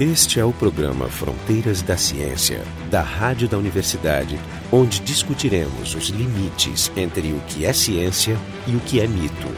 Este é o programa Fronteiras da Ciência, da Rádio da Universidade, onde discutiremos os limites entre o que é ciência e o que é mito.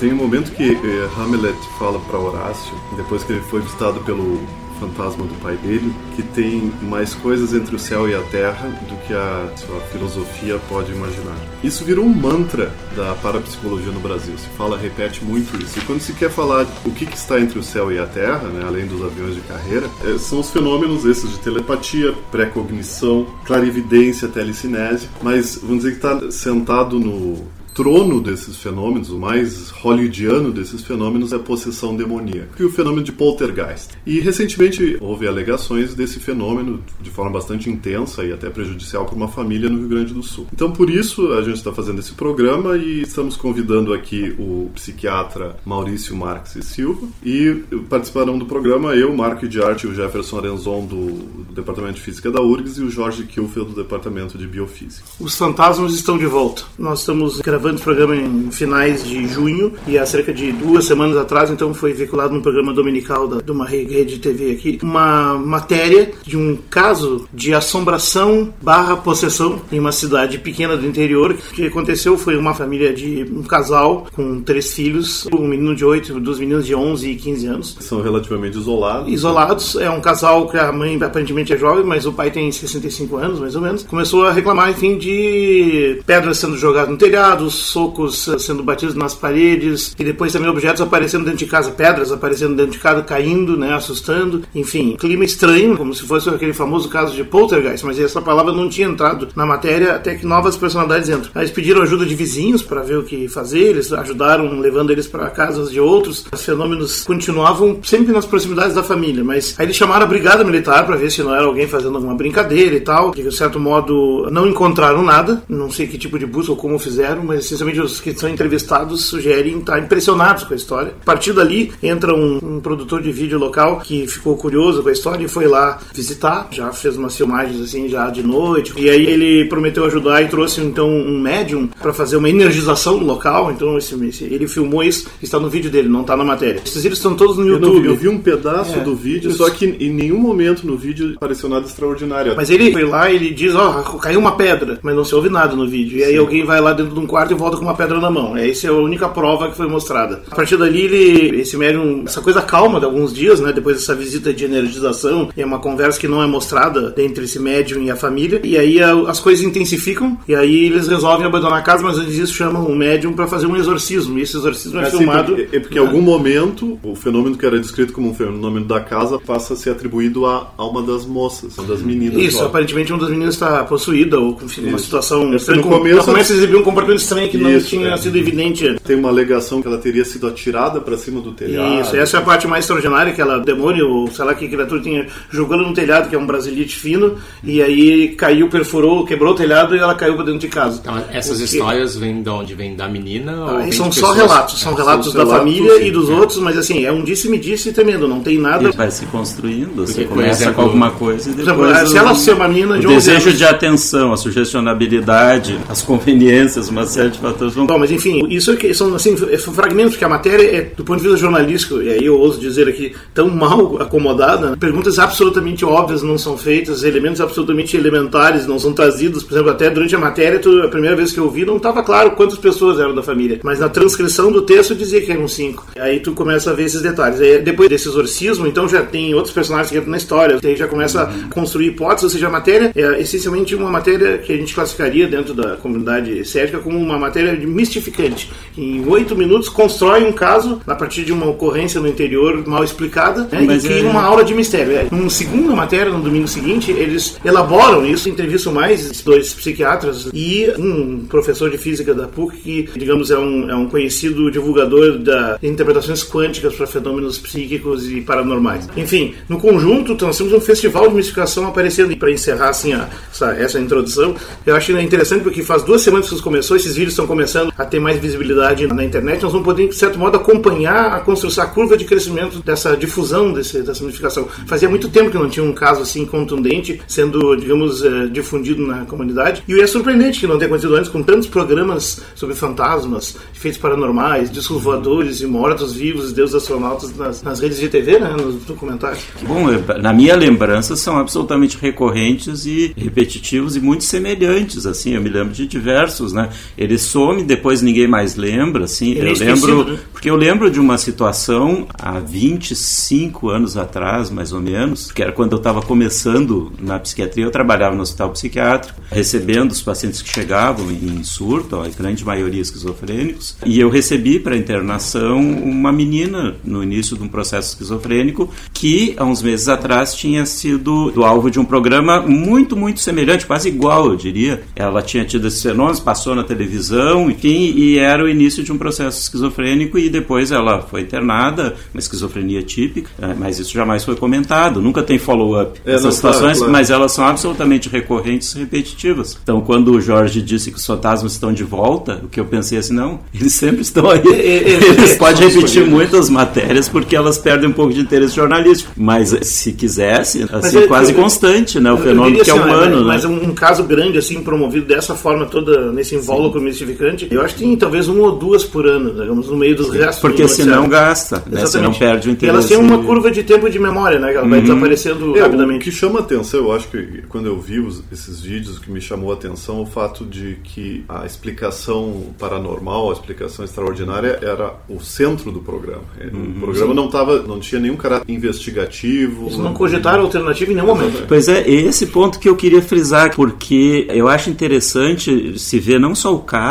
Tem um momento que eh, Hamlet fala para Horácio, depois que ele foi visitado pelo fantasma do pai dele, que tem mais coisas entre o céu e a terra do que a sua filosofia pode imaginar. Isso virou um mantra da parapsicologia no Brasil. Se fala, repete muito isso. E quando se quer falar o que, que está entre o céu e a terra, né, além dos aviões de carreira, é, são os fenômenos esses de telepatia, pré-cognição, clarividência, telecinese, mas vamos dizer que está sentado no trono desses fenômenos, o mais hollywoodiano desses fenômenos é a possessão demoníaca, e o fenômeno de poltergeist. E recentemente houve alegações desse fenômeno de forma bastante intensa e até prejudicial para uma família no Rio Grande do Sul. Então, por isso, a gente está fazendo esse programa e estamos convidando aqui o psiquiatra Maurício Marques e Silva e participarão do programa eu, Marco de Arte o Jefferson Arenzon do, Departamento de Física da URGS e o Jorge Kilfield do Departamento de Biofísica. Os fantasmas estão de volta. Nós estamos gravando gravando esse programa em finais de junho e há cerca de duas semanas atrás, então foi veiculado no programa dominical da, de uma rede de TV aqui, uma matéria de um caso de assombração barra possessão em uma cidade pequena do interior. O que aconteceu foi uma família de um casal com três filhos, um menino de 8, dois meninos de 11 e 15 anos. São relativamente isolados. Isolados, é um casal que a mãe aparentemente é jovem, mas o pai tem 65 anos, mais ou menos. Começou a reclamar, enfim, de pedras sendo jogadas no telhado, socos sendo batidos nas paredes e depois também objetos aparecendo dentro de casa, pedras aparecendo dentro de casa, caindo, né, assustando. Enfim, clima estranho, como se fosse aquele famoso caso de poltergeist, mas essa palavra não tinha entrado na matéria até que novas personalidades entram. Eles pediram ajuda de vizinhos para ver o que fazer, eles ajudaram levando eles para casas de outros. Os fenômenos continuavam sempre nas proximidades da família, mas aí eles chamaram a brigada militar para ver se não era alguém fazendo alguma brincadeira e tal. De certo modo não encontraram nada, não sei que tipo de busca ou como fizeram, mas essencialmente os que são entrevistados sugerem estar impressionados com a história. A partir dali entra um, um, produtor de vídeo local que ficou curioso com a história e foi lá visitar, já fez umas filmagens assim já de noite. E aí ele prometeu ajudar e trouxe então um médium para fazer uma energização do local. Então esse, esse, ele filmou isso, está no vídeo dele, não está na matéria. Esses vídeos estão todos no eu YouTube. Vi, eu vi um pedaço é, do vídeo, só que em nenhum momento no vídeo apareceu nada extraordinário. Mas ele foi lá e ele diz, ó, oh, caiu uma pedra, mas não se ouve nada no vídeo. E aí Sim. alguém vai lá dentro de um quarto volta com uma pedra na mão. Essa é a única prova que foi mostrada. A partir dali, ele, esse médium, essa coisa calma de alguns dias, né? Depois dessa visita de energização, é uma conversa que não é mostrada entre esse médium e a família. E aí a, as coisas intensificam. E aí eles resolvem abandonar a casa, mas antes disso chamam o médium para fazer um exorcismo. E esse exorcismo é, é filmado. Porque, é porque em algum momento o fenômeno que era descrito como um fenômeno da casa passa a ser atribuído a, a uma das moças, uma das meninas. Isso, aparentemente uma das meninas está possuída ou com uma situação. É, no começo, começa a exibir um comportamento estranho que não isso, tinha é. sido evidente. Tem uma alegação que ela teria sido atirada para cima do telhado. Isso, essa é a parte mais extraordinária, que ela, demônio, ou sei lá que criatura tinha, jogou no telhado, que é um brasilite fino, e aí caiu, perfurou, quebrou o telhado e ela caiu para dentro de casa. Então, essas Porque... histórias vêm de onde? Vêm da menina? Ah, são só relatos, são é, relatos são da relatos, família sim, e dos é. outros, mas assim, é um disse-me-disse tremendo, não tem nada. E vai se construindo, você começa exemplo, com alguma coisa e depois. Exemplo, se ela ser uma menina de o desejo anos, de atenção, a sugestionabilidade, as conveniências, uma série fatores vão. Bom, mas enfim, isso é que são, assim, fragmentos que a matéria é, do ponto de vista jornalístico, e aí eu ouso dizer aqui, tão mal acomodada, né? perguntas absolutamente óbvias não são feitas, elementos absolutamente elementares não são trazidos. Por exemplo, até durante a matéria, tu, a primeira vez que eu vi, não estava claro quantas pessoas eram da família, mas na transcrição do texto dizia que eram cinco. Aí tu começa a ver esses detalhes. Aí, depois desse exorcismo, então já tem outros personagens que entram na história, aí já começa a construir hipóteses, ou seja, a matéria é essencialmente uma matéria que a gente classificaria dentro da comunidade cética como uma matéria mistificante. Em oito minutos constrói um caso a partir de uma ocorrência no interior mal explicada né, e cria é... uma aula de mistério. É, Numa segunda matéria, no domingo seguinte, eles elaboram isso, entrevistam mais dois psiquiatras e um professor de física da PUC que, digamos, é um, é um conhecido divulgador da interpretações quânticas para fenômenos psíquicos e paranormais. Enfim, no conjunto, nós temos um festival de mistificação aparecendo. E para encerrar assim, a, essa, essa introdução, eu acho interessante porque faz duas semanas que isso começou, esses vídeos estão começando a ter mais visibilidade na internet, nós vamos poder, de certo modo, acompanhar a construção, a curva de crescimento dessa difusão desse, dessa modificação. Fazia muito tempo que não tinha um caso assim contundente sendo, digamos, eh, difundido na comunidade. E é surpreendente que não tenha acontecido antes com tantos programas sobre fantasmas, efeitos paranormais, discos voadores e mortos-vivos, deuses astronautas nas, nas, redes de TV, né, nos documentários. Bom, na minha lembrança são absolutamente recorrentes e repetitivos e muito semelhantes, assim, eu me lembro de diversos, né? Ele some, depois ninguém mais lembra, assim, Ele eu é lembro, né? porque eu lembro de uma situação há 25 anos atrás, mais ou menos, que era quando eu estava começando na psiquiatria, eu trabalhava no hospital psiquiátrico, recebendo os pacientes que chegavam em surto, a grande maioria esquizofrênicos, e eu recebi para internação uma menina no início de um processo esquizofrênico que há uns meses atrás tinha sido do alvo de um programa muito, muito semelhante, quase igual, eu diria. Ela tinha tido esses fenômenos, passou na televisão, enfim, e era o início de um processo esquizofrênico e depois ela foi internada, uma esquizofrenia típica, é, mas isso jamais foi comentado, nunca tem follow-up. É, Essas situações, claro, claro. mas elas são absolutamente recorrentes e repetitivas. Então, quando o Jorge disse que os fantasmas estão de volta, o que eu pensei assim, não, eles sempre estão aí. Eles podem repetir muitas matérias porque elas perdem um pouco de interesse jornalístico, mas se quisesse, assim, é, quase eu, constante, né, o fenômeno que é assim, humano. Mas, né? mas um, caso grande, assim, promovido dessa forma toda, nesse invólucro eu acho que tem talvez uma ou duas por ano, digamos, no meio dos restos. Porque senão gasta, né? senão perde o interesse. E elas têm uma curva de tempo de memória, né? Ela vai uhum. desaparecendo é, rapidamente. O que chama atenção, eu acho que quando eu vi os, esses vídeos, o que me chamou a atenção é o fato de que a explicação paranormal, a explicação extraordinária era o centro do programa. Uhum. O programa não, tava, não tinha nenhum caráter investigativo. Eles não cogitaram alternativa em nenhum momento. Pois é, esse ponto que eu queria frisar, porque eu acho interessante se ver não só o caso,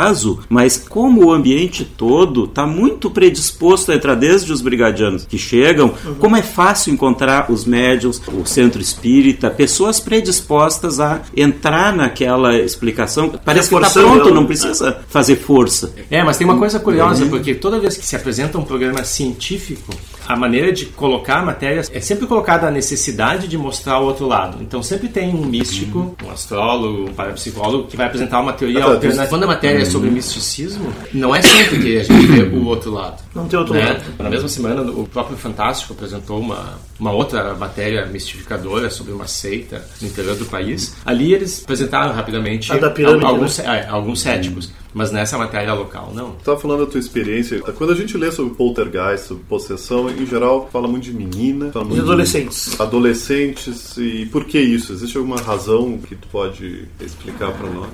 mas como o ambiente todo está muito predisposto a entrar desde os brigadianos que chegam, uhum. como é fácil encontrar os médiums, o centro espírita, pessoas predispostas a entrar naquela explicação. Parece que está pronto, não precisa fazer força. É, mas tem uma coisa curiosa, uhum. porque toda vez que se apresenta um programa científico, a maneira de colocar a matéria é sempre colocada a necessidade de mostrar o outro lado. Então sempre tem um místico, um astrólogo, um parapsicólogo que vai apresentar uma teoria alternativa. Quando a matéria é sobre misticismo, não é sempre que a gente vê o outro lado. Não tem outro né? lado. Na mesma semana, o próprio Fantástico apresentou uma, uma outra matéria mistificadora sobre uma seita no interior do país. Ali eles apresentaram rapidamente pirâmide, alguns, né? é, alguns céticos. Mas nessa matéria local, não. Estava falando da tua experiência. Quando a gente lê sobre poltergeist, sobre possessão, em geral, fala muito de menina. Fala muito de adolescentes. De adolescentes. E por que isso? Existe alguma razão que tu pode explicar para nós?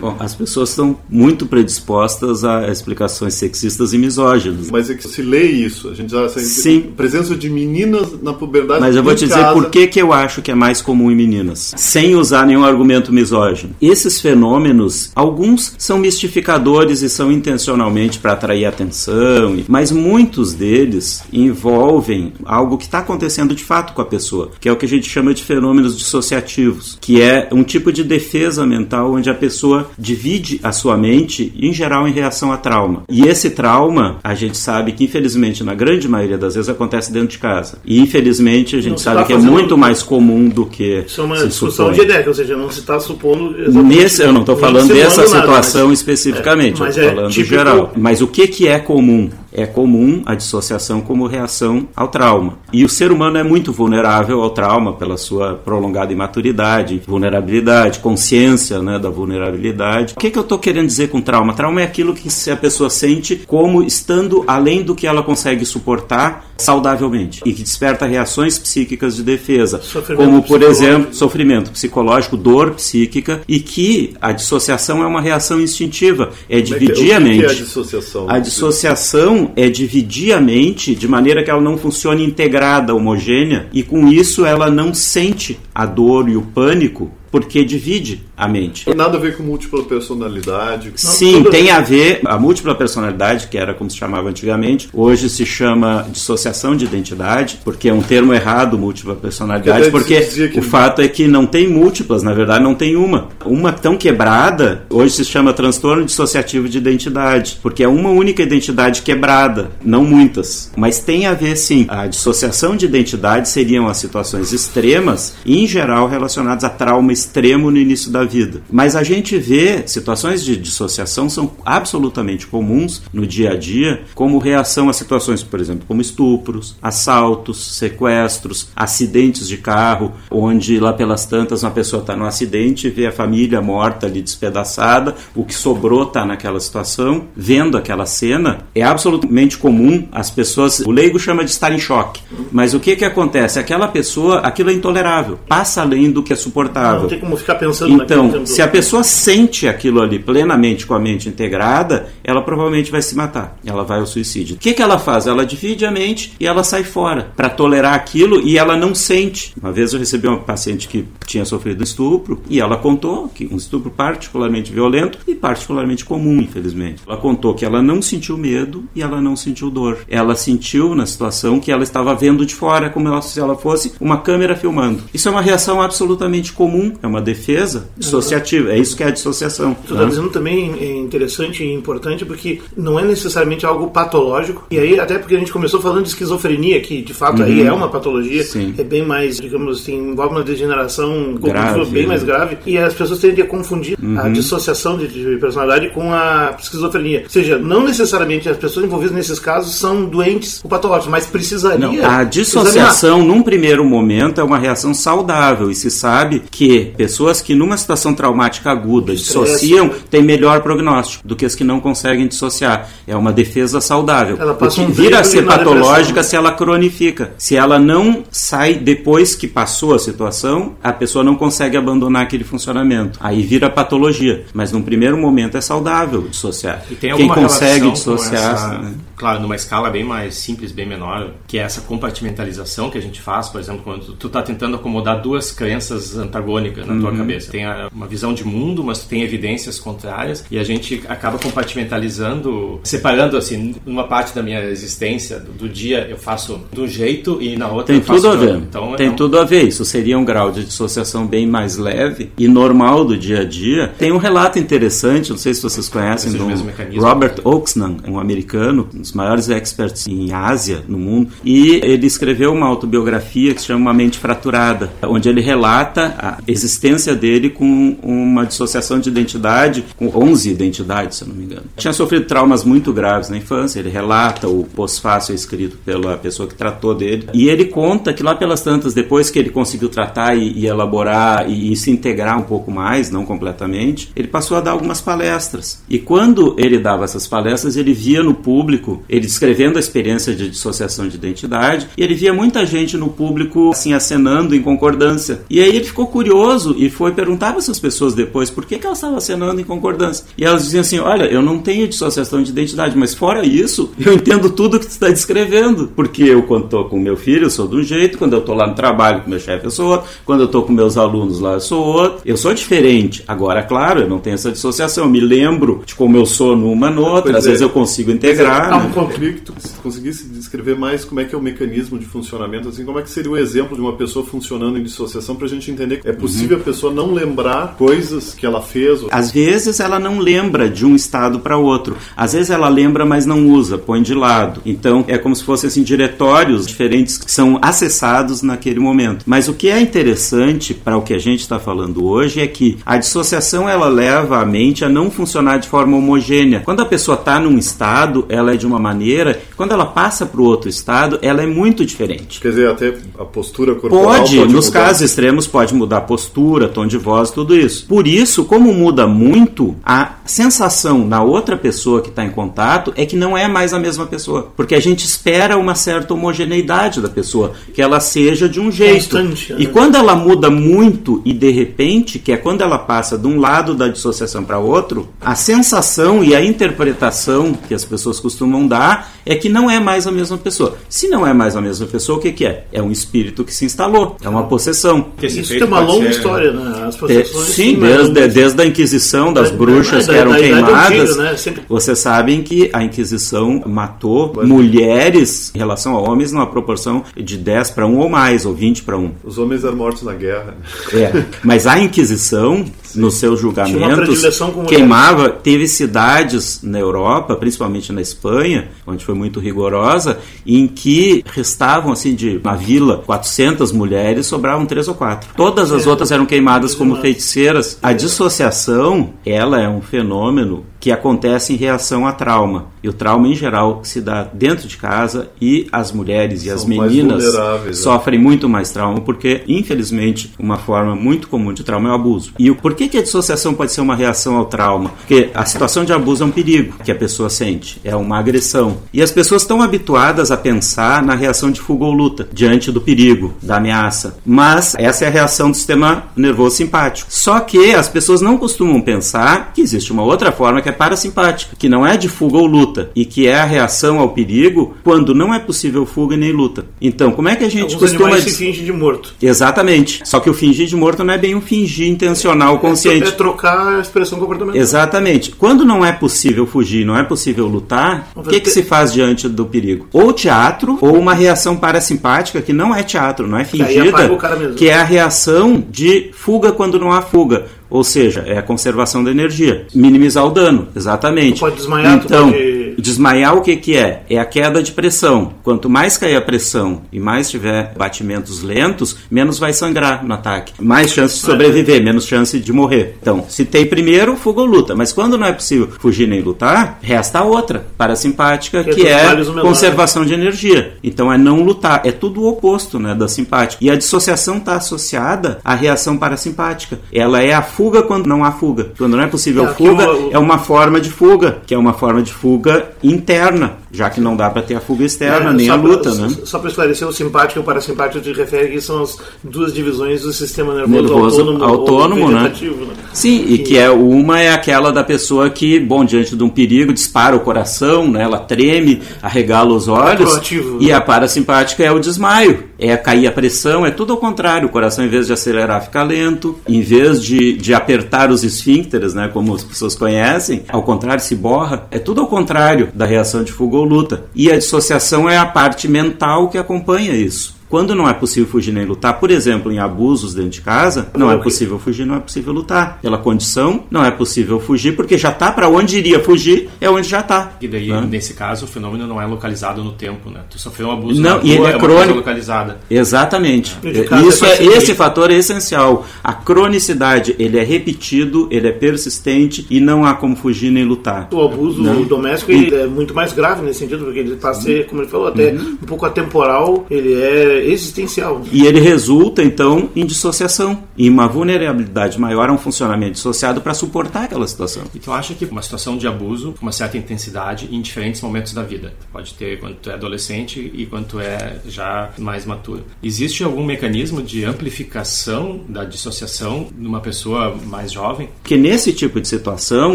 Bom, as pessoas estão muito predispostas a explicações sexistas e misóginas. Mas é que se lê isso, a gente já Sim. presença de meninas na puberdade. Mas eu vou te casa. dizer por que, que eu acho que é mais comum em meninas, sem usar nenhum argumento misógino. Esses fenômenos, alguns são mistificadores e são intencionalmente para atrair atenção, mas muitos deles envolvem algo que está acontecendo de fato com a pessoa, que é o que a gente chama de fenômenos dissociativos, que é um tipo de defesa mental onde a pessoa divide a sua mente, em geral, em reação a trauma. E esse trauma, a gente sabe que, infelizmente, na grande maioria das vezes acontece dentro de casa. E, infelizmente, a gente não sabe que é muito mais comum do que. Isso é uma discussão de ideia, ou seja, não se está supondo. Nesse, eu não estou falando dessa situação nada, mas, especificamente, é, estou é falando típico... geral. Mas o que, que é comum? É comum a dissociação como reação ao trauma. E o ser humano é muito vulnerável ao trauma pela sua prolongada imaturidade, vulnerabilidade, consciência né, da vulnerabilidade. O que, que eu estou querendo dizer com trauma? Trauma é aquilo que a pessoa sente como estando além do que ela consegue suportar saudavelmente e que desperta reações psíquicas de defesa, sofrimento como por exemplo sofrimento psicológico, dor psíquica e que a dissociação é uma reação instintiva, é, é dividir é, a mente. É a dissociação? A dissociação é dividir a mente de maneira que ela não funcione integrada, homogênea, e com isso ela não sente a dor e o pânico porque divide a mente. Tem nada a ver com múltipla personalidade? Sim, tem a ver. A múltipla personalidade, que era como se chamava antigamente, hoje se chama dissociação de identidade, porque é um termo errado, múltipla personalidade, porque que... o fato é que não tem múltiplas, na verdade não tem uma. Uma tão quebrada, hoje se chama transtorno dissociativo de identidade, porque é uma única identidade quebrada, não muitas. Mas tem a ver sim. A dissociação de identidade seriam as situações extremas, em geral relacionadas a trauma extremo no início da vida. Mas a gente vê situações de dissociação são absolutamente comuns no dia a dia, como reação a situações, por exemplo, como estupros, assaltos, sequestros, acidentes de carro, onde lá pelas tantas uma pessoa está no acidente vê a família morta ali despedaçada, o que sobrou está naquela situação, vendo aquela cena, é absolutamente comum as pessoas, o leigo chama de estar em choque. Mas o que que acontece? Aquela pessoa, aquilo é intolerável, passa além do que é suportável. Não tem como ficar pensando Então, se a pessoa sente aquilo ali plenamente com a mente integrada, ela provavelmente vai se matar. Ela vai ao suicídio. O que que ela faz? Ela divide a mente e ela sai fora para tolerar aquilo e ela não sente. Uma vez eu recebi uma paciente que tinha sofrido estupro e ela contou que um estupro particularmente violento e particularmente comum, infelizmente. Ela contou que ela não sentiu medo e ela não sentiu dor. Ela sentiu na situação que ela estava vendo de fora como ela, se ela fosse uma câmera filmando. Isso é uma reação absolutamente comum, é uma defesa dissociativa. É isso que é a dissociação. Tu está dizendo também é interessante e importante porque não é necessariamente algo patológico. E aí, até porque a gente começou falando de esquizofrenia, que de fato uhum. aí é uma patologia, Sim. é bem mais, digamos assim, envolve uma degeneração grave, bem né? mais grave. E as pessoas tendem a confundir Uhum. a dissociação de, de personalidade com a esquizofrenia. Ou seja, não necessariamente as pessoas envolvidas nesses casos são doentes ou patológicos, mas precisaria. Não, a dissociação, num primeiro momento, é uma reação saudável e se sabe que pessoas que numa situação traumática aguda dissociam têm melhor prognóstico do que as que não conseguem dissociar. É uma defesa saudável. Ela passa um vira a ser patológica se ela cronifica. Se ela não sai depois que passou a situação, a pessoa não consegue abandonar aquele funcionamento. Aí vira patologia. Mas num primeiro momento é saudável dissociar. E tem Quem alguma consegue dissociar. essa- né? Claro, numa escala bem mais simples, bem menor, que é essa compartimentalização que a gente faz, por exemplo, quando tu está tentando acomodar duas crenças antagônicas na Uhum. tua cabeça. Tem a- uma visão de mundo, mas tu tem evidências contrárias, e a gente acaba compartimentalizando, separando assim, numa parte da minha existência, do, do dia eu faço de um jeito e na outra Tem eu faço tudo a ver. outro. Então, Tem é um- tudo a ver. Isso seria um grau de dissociação bem mais leve e normal do dia a dia. Tem um relato interessante, não sei se vocês conhecem, do mecanismo. Robert Oxnan, um americano, um dos maiores experts em Ásia no mundo, e ele escreveu uma autobiografia que se chama Uma Mente Fraturada, onde ele relata a existência dele com uma dissociação de identidade, com 11 identidades, se eu não me engano. Tinha sofrido traumas muito graves na infância, ele relata o pós-fácil escrito pela pessoa que tratou dele, e ele conta que lá pelas tantas, depois que ele conseguiu tratar e, e elaborar e, e se integrar um pouco mais, não completamente, ele passou a dar algumas palestras. E quando ele dava essas palestras, ele via no público, ele descrevendo a experiência de dissociação de identidade, e ele via muita gente no público assim acenando em concordância. E aí ele ficou curioso e foi perguntar para essas pessoas depois por que, que elas estavam acenando em concordância. E elas diziam assim: Olha, eu não tenho dissociação de identidade, mas fora isso, eu entendo tudo que tu está descrevendo. Porque eu, quando estou com meu filho, eu sou de um jeito, quando eu estou lá no trabalho com meu chefe, eu sou outro, quando eu estou com meus alunos lá, eu sou outro. Eu sou diferente. Agora, claro, eu não tenho essa dissociação. Eu me lembro de como eu sou numa noutra, Pois às é. vezes eu consigo integrar. Ah, né? Eu queria que tu conseguisse descrever mais como é que é o mecanismo de funcionamento, assim, como é que seria o exemplo de uma pessoa funcionando em dissociação para a gente entender que é possível Uhum. A pessoa não lembrar coisas que ela fez. Às vezes ela não lembra de um estado para outro. Às vezes ela lembra, mas não usa, põe de lado. Então é como se fossem assim, diretórios diferentes que são acessados naquele momento. Mas o que é interessante para o que a gente está falando hoje é que a dissociação ela leva a mente a não funcionar de forma homogênea. Quando a pessoa está num estado, ela é de uma maneira. Quando ela passa para o outro estado, ela é muito diferente. Quer dizer, até a postura corporal Pode, nos mudar. casos extremos pode mudar a postura, tom de voz, tudo isso. Por isso, como muda muito, a sensação na outra pessoa que está em contato é que não é mais a mesma pessoa. Porque a gente espera uma certa homogeneidade da pessoa, que ela seja de um jeito. Constante, E né? quando ela muda muito e de repente, que é quando ela passa de um lado da dissociação para outro, a sensação e a interpretação que as pessoas costumam dar é que não é mais a mesma pessoa. Se não é mais a mesma pessoa, o que, que é? É um espírito que se instalou, é uma possessão. Isso tem uma longa ser- história, né? As É, possessões, sim, mas- desde, desde a Inquisição, das Da- bruxas da- que eram da queimadas. Antiga, né? Sempre- Vocês sabem que a Inquisição matou mulheres em relação a homens numa proporção de 10 para 1 ou mais, ou 20 para 1. Os homens eram mortos na guerra. É. Mas a Inquisição, nos seus julgamentos, queimava. Teve cidades na Europa, principalmente na Espanha, onde foi muito rigorosa, em que restavam, assim, de uma vila, 400 mulheres, sobravam três ou quatro. Todas as outras eram queimadas como feiticeiras. A dissociação, ela é um fenômeno que acontece em reação a trauma. E o trauma, em geral, se dá dentro de casa e as mulheres e São as meninas né? sofrem né? muito mais trauma, porque, infelizmente, uma forma muito comum de trauma é o abuso. E o porquê que a dissociação pode ser uma reação ao trauma? Porque a situação de abuso é um perigo que a pessoa sente, é uma agressão. E as pessoas estão habituadas a pensar na reação de fuga ou luta, diante do perigo, da ameaça. Mas essa é a reação do sistema nervoso simpático. Só que as pessoas não costumam pensar que existe uma outra forma que é parasimpática, que não é de fuga ou luta, e que é a reação ao perigo quando não é possível fuga nem luta. Então, como é que a gente Alguns costuma. se finge de morto. Exatamente. Só que o fingir de morto não é bem um fingir intencional, consciente. É, é trocar a expressão comportamental. Exatamente. Quando não é possível fugir, não é possível lutar, o que, que se faz diante do perigo? Ou teatro, ou uma reação parasimpática que não é teatro, não é fingida, que é a reação de fuga quando não há fuga. Ou seja, é a conservação da energia. Minimizar o dano, exatamente. Tu pode desmaiar, então, pode... desmaiar o que, que é? É a queda de pressão. Quanto mais cair a pressão e mais tiver batimentos lentos, menos vai sangrar no ataque. Mais chance de sobreviver, menos chance de morrer. Então, se tem primeiro, fuga ou luta. Mas quando não é possível fugir nem lutar, resta a outra, parasimpática, que, que é, conservação de energia. Então é não lutar. É tudo o oposto né, da simpática. E a dissociação está associada à reação parasimpática. Ela é a fuga quando não há fuga. Quando não é possível é, fuga, é uma forma de fuga, que é uma forma de fuga interna, já que não dá para ter a fuga externa, é, nem a luta, pra, né? Só para esclarecer, o simpático e o parasimpático te refere que são as duas divisões do sistema nervoso, nervoso autônomo, autônomo né? né? Sim, e que é uma é aquela da pessoa que, bom, diante de um perigo, dispara o coração, né? Ela treme, arregala os olhos. É e a parasimpática é o desmaio, é cair a pressão, é tudo ao contrário. O coração, em vez de acelerar, fica lento. Em vez de, de apertar os esfíncteres, né, como as pessoas conhecem, ao contrário, se borra. É tudo ao contrário da reação de fuga ou luta. E a dissociação é a parte mental que acompanha isso. Quando não é possível fugir nem lutar, por exemplo, em abusos dentro de casa, não é possível fugir, não é possível lutar. Pela condição, não é possível fugir, porque já está para onde iria fugir, é onde já está. E daí, né? nesse caso, o fenômeno não é localizado no tempo, né? Tu sofreu um abuso não, na e ele é, é crônico. localizada. Exatamente. É. Isso é, esse fator é essencial. A cronicidade, ele é repetido, ele é persistente e não há como fugir nem lutar. O abuso não. doméstico ele é muito mais grave nesse sentido, porque ele a ser, como ele falou, até uhum. um pouco atemporal, ele é existencial. E ele resulta, então, em dissociação, em uma vulnerabilidade maior a um funcionamento dissociado para suportar aquela situação. E tu acha que uma situação de abuso, com uma certa intensidade, em diferentes momentos da vida, pode ter quando tu é adolescente e quando tu é já mais maturo. Existe algum mecanismo de amplificação da dissociação numa pessoa mais jovem? Que nesse tipo de situação,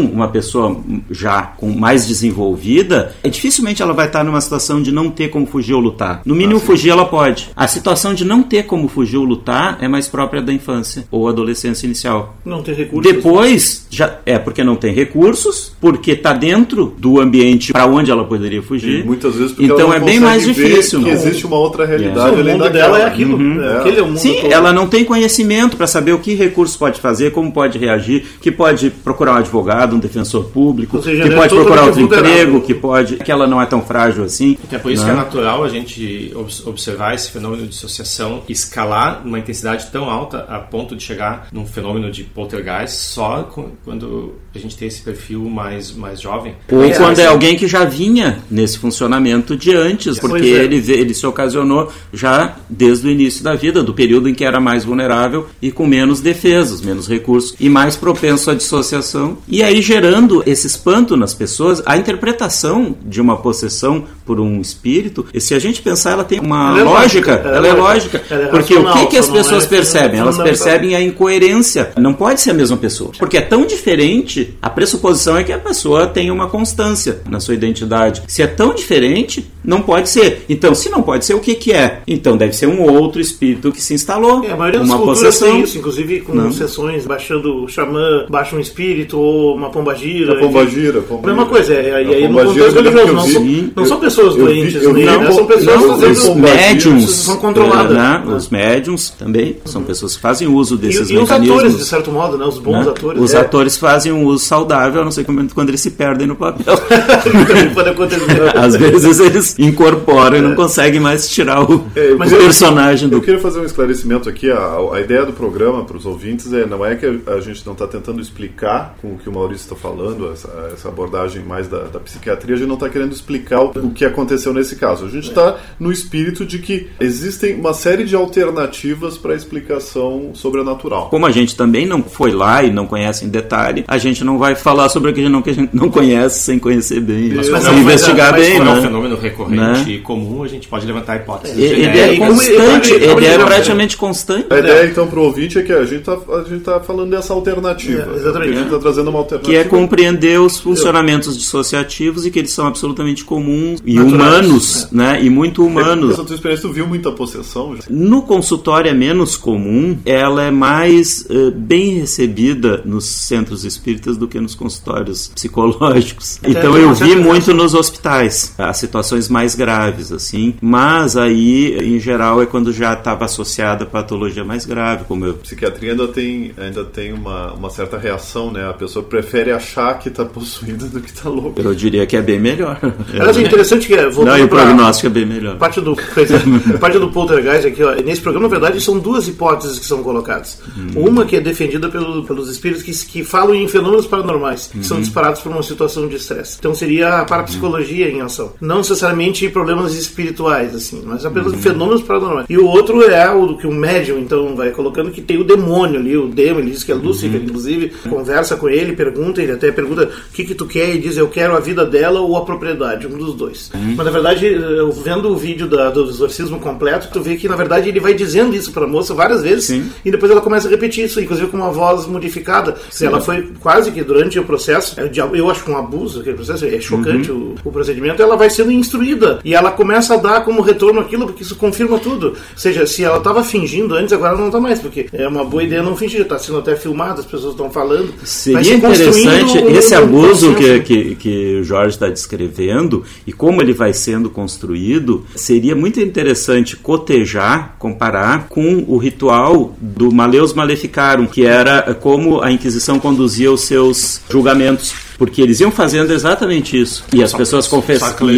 uma pessoa já com mais desenvolvida, é dificilmente ela vai estar numa situação de não ter como fugir ou lutar. No mínimo, ah, fugir ela pode. A situação de não ter como fugir ou lutar é mais própria da infância ou adolescência inicial. Não tem recursos. Depois, já é porque não tem recursos, porque está dentro do ambiente para onde ela poderia fugir. E muitas vezes então é bem mais difícil. Que existe uma outra realidade. É. O mundo dela é aquilo. Uhum. É. Aquele é o mundo Sim, todo. ela não tem conhecimento para saber o que recursos pode fazer, como pode reagir, que pode procurar um advogado, um defensor público, seja, que pode procurar outro emprego, que pode, que ela não é tão frágil assim. É por isso que é natural a gente observar esse fenômeno de dissociação escalar numa intensidade tão alta a ponto de chegar num fenômeno de poltergeist só quando a gente tem esse perfil mais, mais jovem. Ou quando é assim, é alguém que já vinha nesse funcionamento de antes, porque é. ele, ele se ocasionou já desde o início da vida, do período em que era mais vulnerável e com menos defesas, menos recursos e mais propenso à dissociação. E aí gerando esse espanto nas pessoas, a interpretação de uma possessão por um espírito, e se a gente pensar, ela tem uma lógica, ela é lógica. Ela é porque o que, que as pessoas é percebem? Elas percebem a incoerência. Não pode ser a mesma pessoa. Porque é tão diferente, a pressuposição é que a pessoa tem uma constância na sua identidade. Se é tão diferente, Não pode ser. Então, se não pode ser, o que, que é? Então deve ser um outro espírito que se instalou. É, a maioria uma das culturas possessão. tem isso, inclusive com Não. sessões baixando o xamã, baixa um espírito ou uma pombagira. A pombagira, a pombagira. Mesma coisa, é, A e aí no contexto religioso, não, vi- não eu- são pessoas eu doentes, eu vi- né? não, são pessoas não, fazendo Os médiums, são controladas. né? Os médiums também são pessoas que fazem uso desses E, e os mecanismos. atores, de certo modo, né? Os bons né? atores. Os é. atores fazem um uso saudável, a não ser quando quando eles se perdem no papel. Às vezes eles incorporam e não conseguem mais tirar o, É, o mas eu- personagem do Eu queria fazer um esclarecimento aqui. A, a ideia do programa para os ouvintes é não é que a, gente não está tentando explicar com o que o Maurício está falando, essa, essa abordagem mais da, da psiquiatria, a gente não está querendo explicar o, o que aconteceu nesse caso. A gente está no espírito de que existem uma série de alternativas para a explicação sobrenatural. Como a gente também não foi lá e não conhece em detalhe, a gente não vai falar sobre o que a gente não, que a gente não conhece sem conhecer bem, Mas sem não, investigar mas bem, Como é um né? fenômeno recorrente e comum, a gente pode levantar hipóteses. Ele É, é ele- constante, ele- ele é ele- praticamente constante. A ideia, então, para o ouvinte é que a gente está a gente tá falando dessa alternativa. É, exatamente. A gente está trazendo uma alternativa. Que é compreender os funcionamentos dissociativos e que eles são absolutamente comuns e Naturais, humanos, né? E muito humanos. Essa tua experiência, tu viu muita possessão? já? No consultório é menos comum, ela é mais eh, bem recebida nos centros espíritas do que nos consultórios psicológicos. Então eu vi muito nos hospitais, as situações mais graves, assim. Mas aí, em geral, é quando já estava associada a patologia mais grave, como eu. psiquiatria ainda tem, ainda tem uma, uma certa reação, né? A pessoa prefere achar que está possuída do que está louca. Eu diria que é bem melhor. Aliás, é interessante que, é, Não, e o prognóstico é bem melhor. parte do, parte do poltergeist aqui, ó, nesse programa, na verdade, são duas hipóteses que são colocadas. Uma que é defendida pelo- pelos espíritos que, que falam em fenômenos paranormais, que são disparados por uma situação de estresse. Então seria a parapsicologia em ação. Não necessariamente problemas espirituais, assim, mas apenas fenômenos paranormais. E o outro é o que o médium, então, vai colocando que tem o demônio ali, o demônio, ele diz que é Lúcifer, inclusive, conversa com ele, pergunta, ele até pergunta o que que tu quer e diz eu quero a vida dela ou a propriedade, um dos dois. Mas na verdade, eu vendo o vídeo da- do exorcismo completo, tu vê que na verdade ele vai dizendo isso pra moça várias vezes Sim. e depois ela começa a repetir isso, inclusive com uma voz modificada. Ela foi quase que durante o processo, é eu acho que um abuso, aquele processo, é chocante o, o procedimento, ela vai sendo instruída e ela começa a dar como retorno aquilo, porque isso confirma tudo. Ou seja, se ela estava fingindo antes, agora ela não está mais, porque é uma boa ideia não fingir, está sendo até filmado, as pessoas estão falando. Seria interessante esse um abuso que, consenso. que, que o Jorge está descrevendo e como ele vai sendo construído. Seria muito interessante cotejar, comparar com o ritual do Maleus Maleficarum, que era como a Inquisição conduzia os seus julgamentos. Porque eles iam fazendo exatamente isso. E as pessoas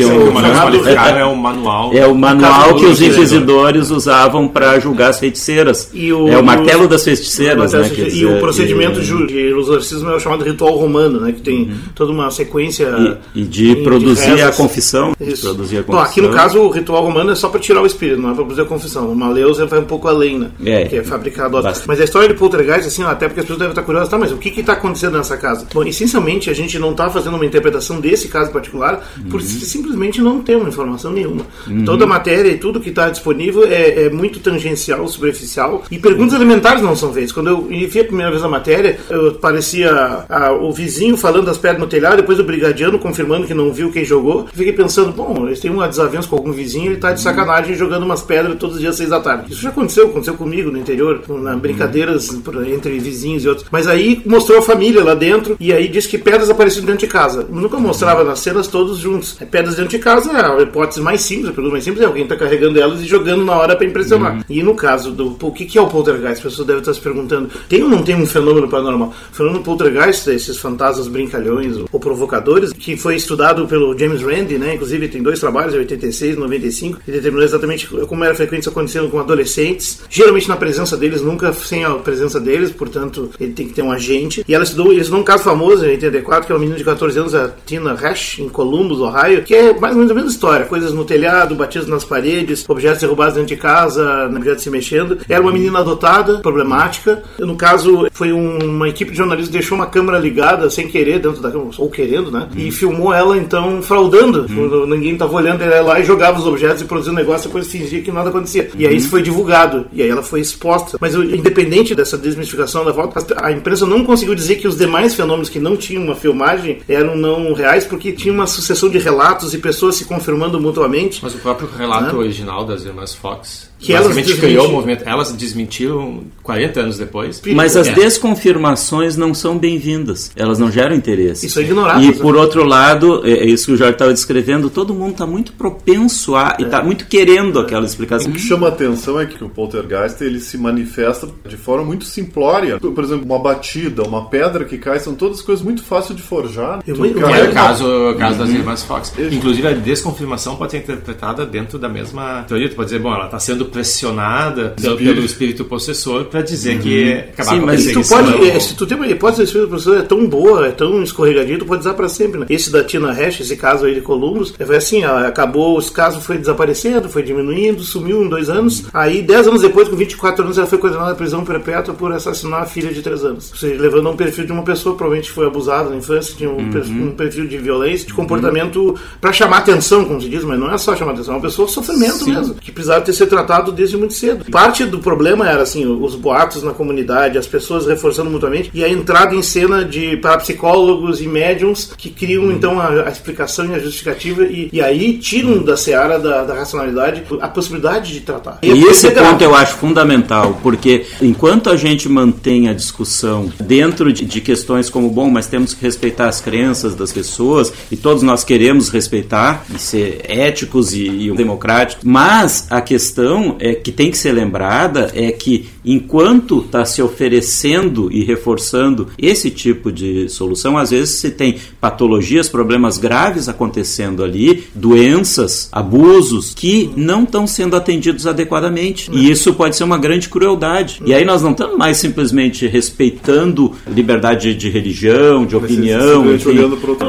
Só o manual né? qualificado é o manual. É o manual que os do inquisidores usavam para julgar as feiticeiras. E o- é o martelo o- das feiticeiras, né? e dizer, o procedimento e- de exorcismo é o chamado ritual romano, né? Que tem toda uma sequência. E, e de em- produzir a rezas. confissão. de Isso. Produzir a Bom, aqui no confissão. caso o ritual romano é só para tirar o espírito, não é para produzir a confissão. O Maleus vai um pouco além, né? É. que é fabricado. Bastante. Mas a história de poltergeist, assim, até porque as pessoas devem estar curiosas, tá, mas o que está acontecendo nessa casa? Bom, essencialmente a gente não está fazendo uma interpretação desse caso particular, por Uhum. simplesmente não temos informação nenhuma. Toda a matéria e tudo que está disponível é, é muito tangencial, superficial, e perguntas elementares não são feitas. Quando eu vi a primeira vez a matéria, eu parecia ah, o vizinho falando das pedras no telhado, depois o brigadiano confirmando que não viu quem jogou. Fiquei pensando, bom, eles têm uma desavença com algum vizinho, ele está de sacanagem jogando umas pedras todos os dias às seis da tarde. Isso já aconteceu, aconteceu comigo no interior, na brincadeiras por- entre vizinhos e outros. Mas aí mostrou a família lá dentro e aí disse que pedras apareciam dentro de casa. Nunca mostrava nas cenas todos juntos. É, Pedras dentro de casa é a hipótese mais simples, a pergunta mais simples é alguém está carregando elas e jogando na hora para impressionar. E no caso do o que que é o poltergeist? As pessoas devem estar se perguntando: tem ou não tem um fenômeno paranormal? O fenômeno poltergeist, esses fantasmas brincalhões ou provocadores, que foi estudado pelo James Randi, né? Inclusive tem dois trabalhos, em 86 e 95, que determinou exatamente como era frequente isso acontecendo com adolescentes, geralmente na presença deles, nunca sem a presença deles, portanto ele tem que ter um agente. E ela estudou, ele estudou um caso famoso em 84, que é uma menina de 14 anos, a Tina Hash, em Columbus, Ohio, que é mais ou menos a mesma história: coisas no telhado, batismos nas paredes, objetos derrubados dentro de casa, objetos se mexendo. Era uma menina adotada, problemática. No caso, foi um- uma equipe de jornalistas que deixou uma câmera ligada sem querer dentro da câmera, ou querendo, né? E filmou ela então fraudando. Quando Ninguém estava olhando, ela ia lá e jogava os objetos e produzia um negócio, depois fingia que nada acontecia. E aí isso foi divulgado. E aí ela foi exposta. Mas independente dessa desmistificação da volta, a imprensa não conseguiu dizer que os demais fenômenos que não tinham uma filmagem filmagem eram não reais porque tinha uma sucessão de relatos e pessoas se confirmando mutuamente. Mas o próprio relato né? original das irmãs Fox que elas criou o movimento. Elas desmentiram 40 anos depois. Mas as é. desconfirmações não são bem-vindas. Elas não geram interesse. Isso é ignorado. E por outro lado, é, é isso que o Jorge estava descrevendo, todo mundo está muito propenso a e está muito querendo aquela explicação. O que chama a atenção é que o poltergeist ele se manifesta de forma muito simplória. Por exemplo, uma batida, uma pedra que cai, são todas coisas muito fáceis de forjar. Eu, eu, eu, é o caso, o caso das uhum. irmãs Fox. Inclusive, a desconfirmação pode ser interpretada dentro da mesma teoria. Tu pode dizer, bom, ela está sendo pressionada pelo, pelo espírito possessor para dizer uhum. que acabar Sim, com mas tu pode, se tu tem uma hipótese do espírito possessor é tão boa, é tão escorregadia, tu pode usar para sempre. Né? Esse da Tina Hash, esse caso aí de Columbus, foi assim, ó, acabou, esse caso foi desaparecendo, foi diminuindo, sumiu em dois anos. Aí, dez anos depois, com 24 anos, ela foi condenada à prisão perpétua por assassinar a filha de três anos. Ou seja, levando a um perfil de uma pessoa provavelmente foi abusada na infância, tinha um, uhum. perfil, um perfil de violência, de comportamento uhum. para chamar atenção, como se diz, mas não é só chamar atenção, é uma pessoa sofrimento Sim. mesmo, que precisava ter sido tratado desde muito cedo. Parte do problema era assim, os boatos na comunidade, as pessoas reforçando mutuamente e a entrada em cena de parapsicólogos e médiums que criam uhum. então a, a, explicação e a justificativa e, e aí tiram da seara da, da, racionalidade a possibilidade de tratar. E, e esse ponto eu acho fundamental, porque enquanto a gente mantém a discussão dentro de, de questões como, bom, mas temos que respeitar as crenças das pessoas e todos nós queremos respeitar e ser éticos e, e democráticos, mas a questão é que tem que ser lembrada é que enquanto está se oferecendo e reforçando esse tipo de solução, às vezes se tem patologias, problemas graves acontecendo ali, doenças, abusos que não estão sendo atendidos adequadamente. E isso pode ser uma grande crueldade. E aí nós não estamos mais simplesmente respeitando liberdade de religião, de opinião, enfim,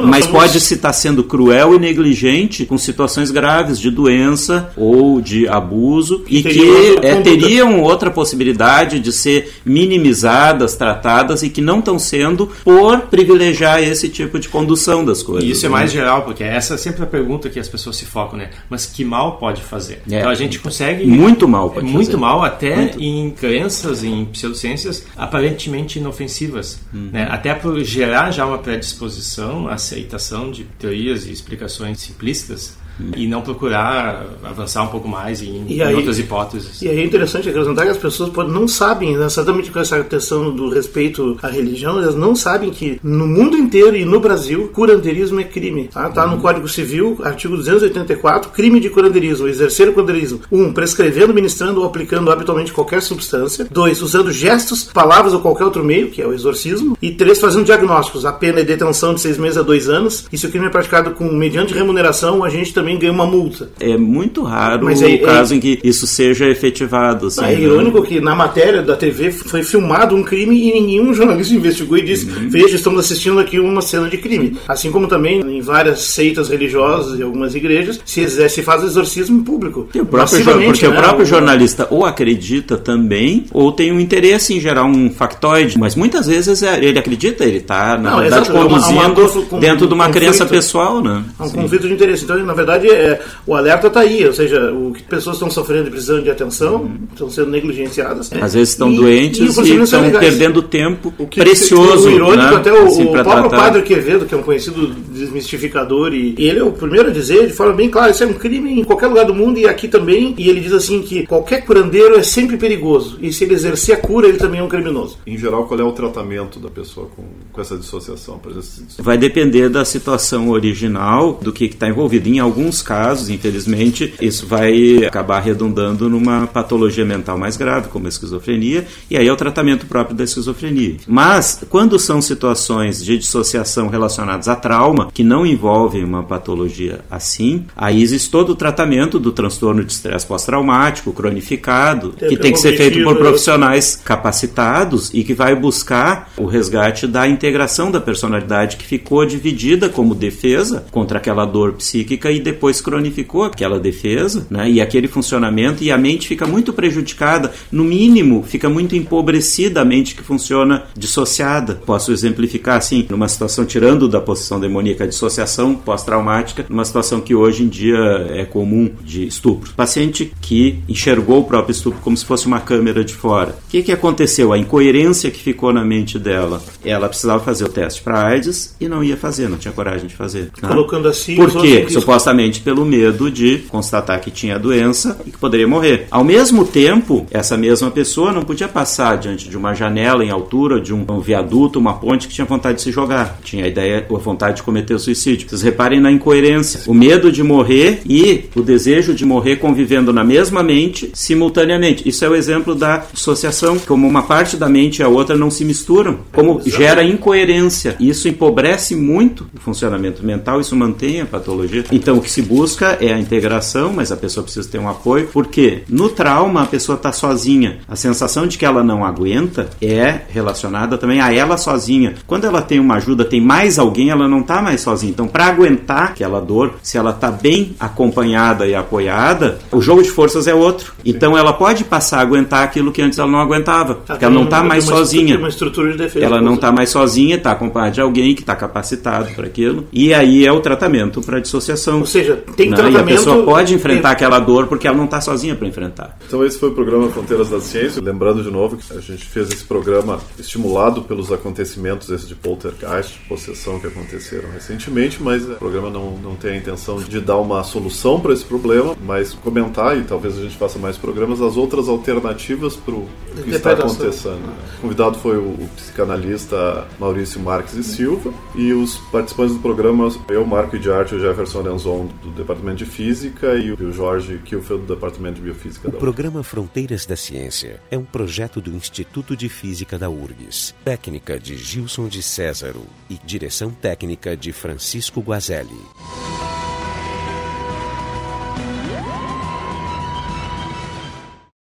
mas pode se estar tá sendo cruel e negligente com situações graves de doença ou de abuso e que é, teriam outra possibilidade de ser minimizadas, tratadas e que não estão sendo por privilegiar esse tipo de condução das coisas. E isso é né? mais geral, porque essa é sempre a pergunta que as pessoas se focam, né? Mas que mal pode fazer? É, então a gente consegue. Muito mal pode Muito fazer. mal, até muito. em crenças, em pseudociências aparentemente inofensivas. Uhum. Né? Até por gerar já uma predisposição, aceitação de teorias e explicações simplistas e não procurar avançar um pouco mais em, em aí, outras hipóteses. E aí é interessante acrescentar que as pessoas não sabem, né, exatamente com essa questão do respeito à religião, elas não sabem que no mundo inteiro e no Brasil, curanderismo é crime. Tá, tá no uhum. Código Civil, artigo 284, crime de curanderismo, exercer o curanderismo. Um, prescrevendo, ministrando ou aplicando habitualmente qualquer substância. Dois, usando gestos, palavras ou qualquer outro meio, que é o exorcismo. E três, fazendo diagnósticos. A pena é detenção de seis meses a dois anos. E se o crime é praticado com mediante remuneração, a gente também também ganha uma multa. É muito raro Mas é, o caso é, em que isso seja efetivado. Assim, é irônico que na matéria da TV foi filmado um crime e nenhum jornalista investigou e disse: uhum. Veja, estamos assistindo aqui uma cena de crime. Assim como também em várias seitas religiosas e algumas igrejas se, se faz exorcismo público. O próprio, porque né? o próprio jornalista ou acredita também ou tem um interesse em gerar um factoide. Mas muitas vezes é, ele acredita, ele está, na Não, verdade, exato, conduzindo uma, uma, dentro de uma conflito, crença pessoal. Né? Um Sim. conflito de interesse. Então, na verdade, verdade, é, o alerta está aí, ou seja, o que pessoas estão sofrendo e precisando de atenção, uhum. estão sendo negligenciadas. Às vezes estão e, doentes e, e estão perdendo tempo o que, precioso. O irônico, né? até o, assim, o próprio tratar. Padre Quevedo, que é um conhecido desmistificador, e, e, ele é o primeiro a dizer de forma bem clara: isso é um crime em qualquer lugar do mundo e aqui também. E ele diz assim que qualquer curandeiro é sempre perigoso, e se ele exercer a cura, ele também é um criminoso. Em geral, qual é o tratamento da pessoa com, com essa dissociação? Vai depender da situação original, do que está envolvido. Em alguns casos, infelizmente, isso vai acabar redundando numa patologia mental mais grave, como a esquizofrenia, e aí é o tratamento próprio da esquizofrenia. Mas, quando são situações de dissociação relacionadas a trauma, que não envolvem uma patologia assim, aí existe todo o tratamento do transtorno de estresse pós-traumático, cronificado, que tem que ser feito por profissionais capacitados e que vai buscar o resgate da integração da personalidade que ficou dividida como defesa contra aquela dor psíquica e depois cronificou aquela defesa, né? E aquele funcionamento e a mente fica muito prejudicada, no mínimo, fica muito empobrecida a mente que funciona dissociada. Posso exemplificar assim, numa situação tirando da posição demoníaca a dissociação pós-traumática, numa situação que hoje em dia é comum de estupro. Paciente que enxergou o próprio estupro como se fosse uma câmera de fora. O que, que aconteceu? A incoerência que ficou na mente dela. Ela precisava fazer o teste para AIDS e não ia fazer, não tinha coragem de fazer. Né? Colocando assim. Por quê? Supostamente pelo medo de constatar que tinha doença e que poderia morrer. Ao mesmo tempo, essa mesma pessoa não podia passar diante de uma janela em altura, de um, um viaduto, uma ponte que tinha vontade de se jogar. Tinha a ideia ou a vontade de cometer o suicídio. Vocês reparem na incoerência. O medo de morrer e o desejo de morrer convivendo na mesma mente simultaneamente. Isso é o exemplo da dissociação, como uma parte da mente e a outra não se misturam, como gera incoerência. Isso empobrece muito o funcionamento mental, isso mantém a patologia. Então o que se busca é a integração, mas a pessoa precisa ter um apoio, porque no trauma a pessoa está sozinha. A sensação de que ela não aguenta é relacionada também a ela sozinha. Quando ela tem uma ajuda, tem mais alguém, ela não está mais sozinha. Então, para aguentar aquela dor, se ela está bem acompanhada e apoiada, o jogo de forças é outro. Então, ela pode passar a aguentar aquilo que antes ela não aguentava, porque ela não está mais sozinha. Uma estrutura de defesa. Ela não está mais sozinha, está acompanhada de alguém que está capacitado para aquilo. E aí é o tratamento para dissociação. Ou seja, tem não, tratamento. E a pessoa pode enfrentar é. aquela dor porque ela não está sozinha para enfrentar. Então, esse foi o programa Fronteiras da Ciência. Lembrando de novo que a gente fez esse programa estimulado pelos acontecimentos esse de poltergeist, possessão que aconteceram recentemente, mas o programa não, não tem a intenção de dar uma solução para esse problema, mas comentar e talvez a gente faça mais programas as outras alternativas para o que está acontecendo. O convidado foi o, o psicanalista Maurício Marques e Silva e os participantes do programa eu, Marco de Arte, o Jefferson Lenzon do Departamento de Física e o Jorge Kilfeld do Departamento de Biofísica o da programa Fronteiras da Ciência é um projeto do Instituto de Física da URGS, técnica de Gilson de Césaro e direção técnica de Francisco Guazelli.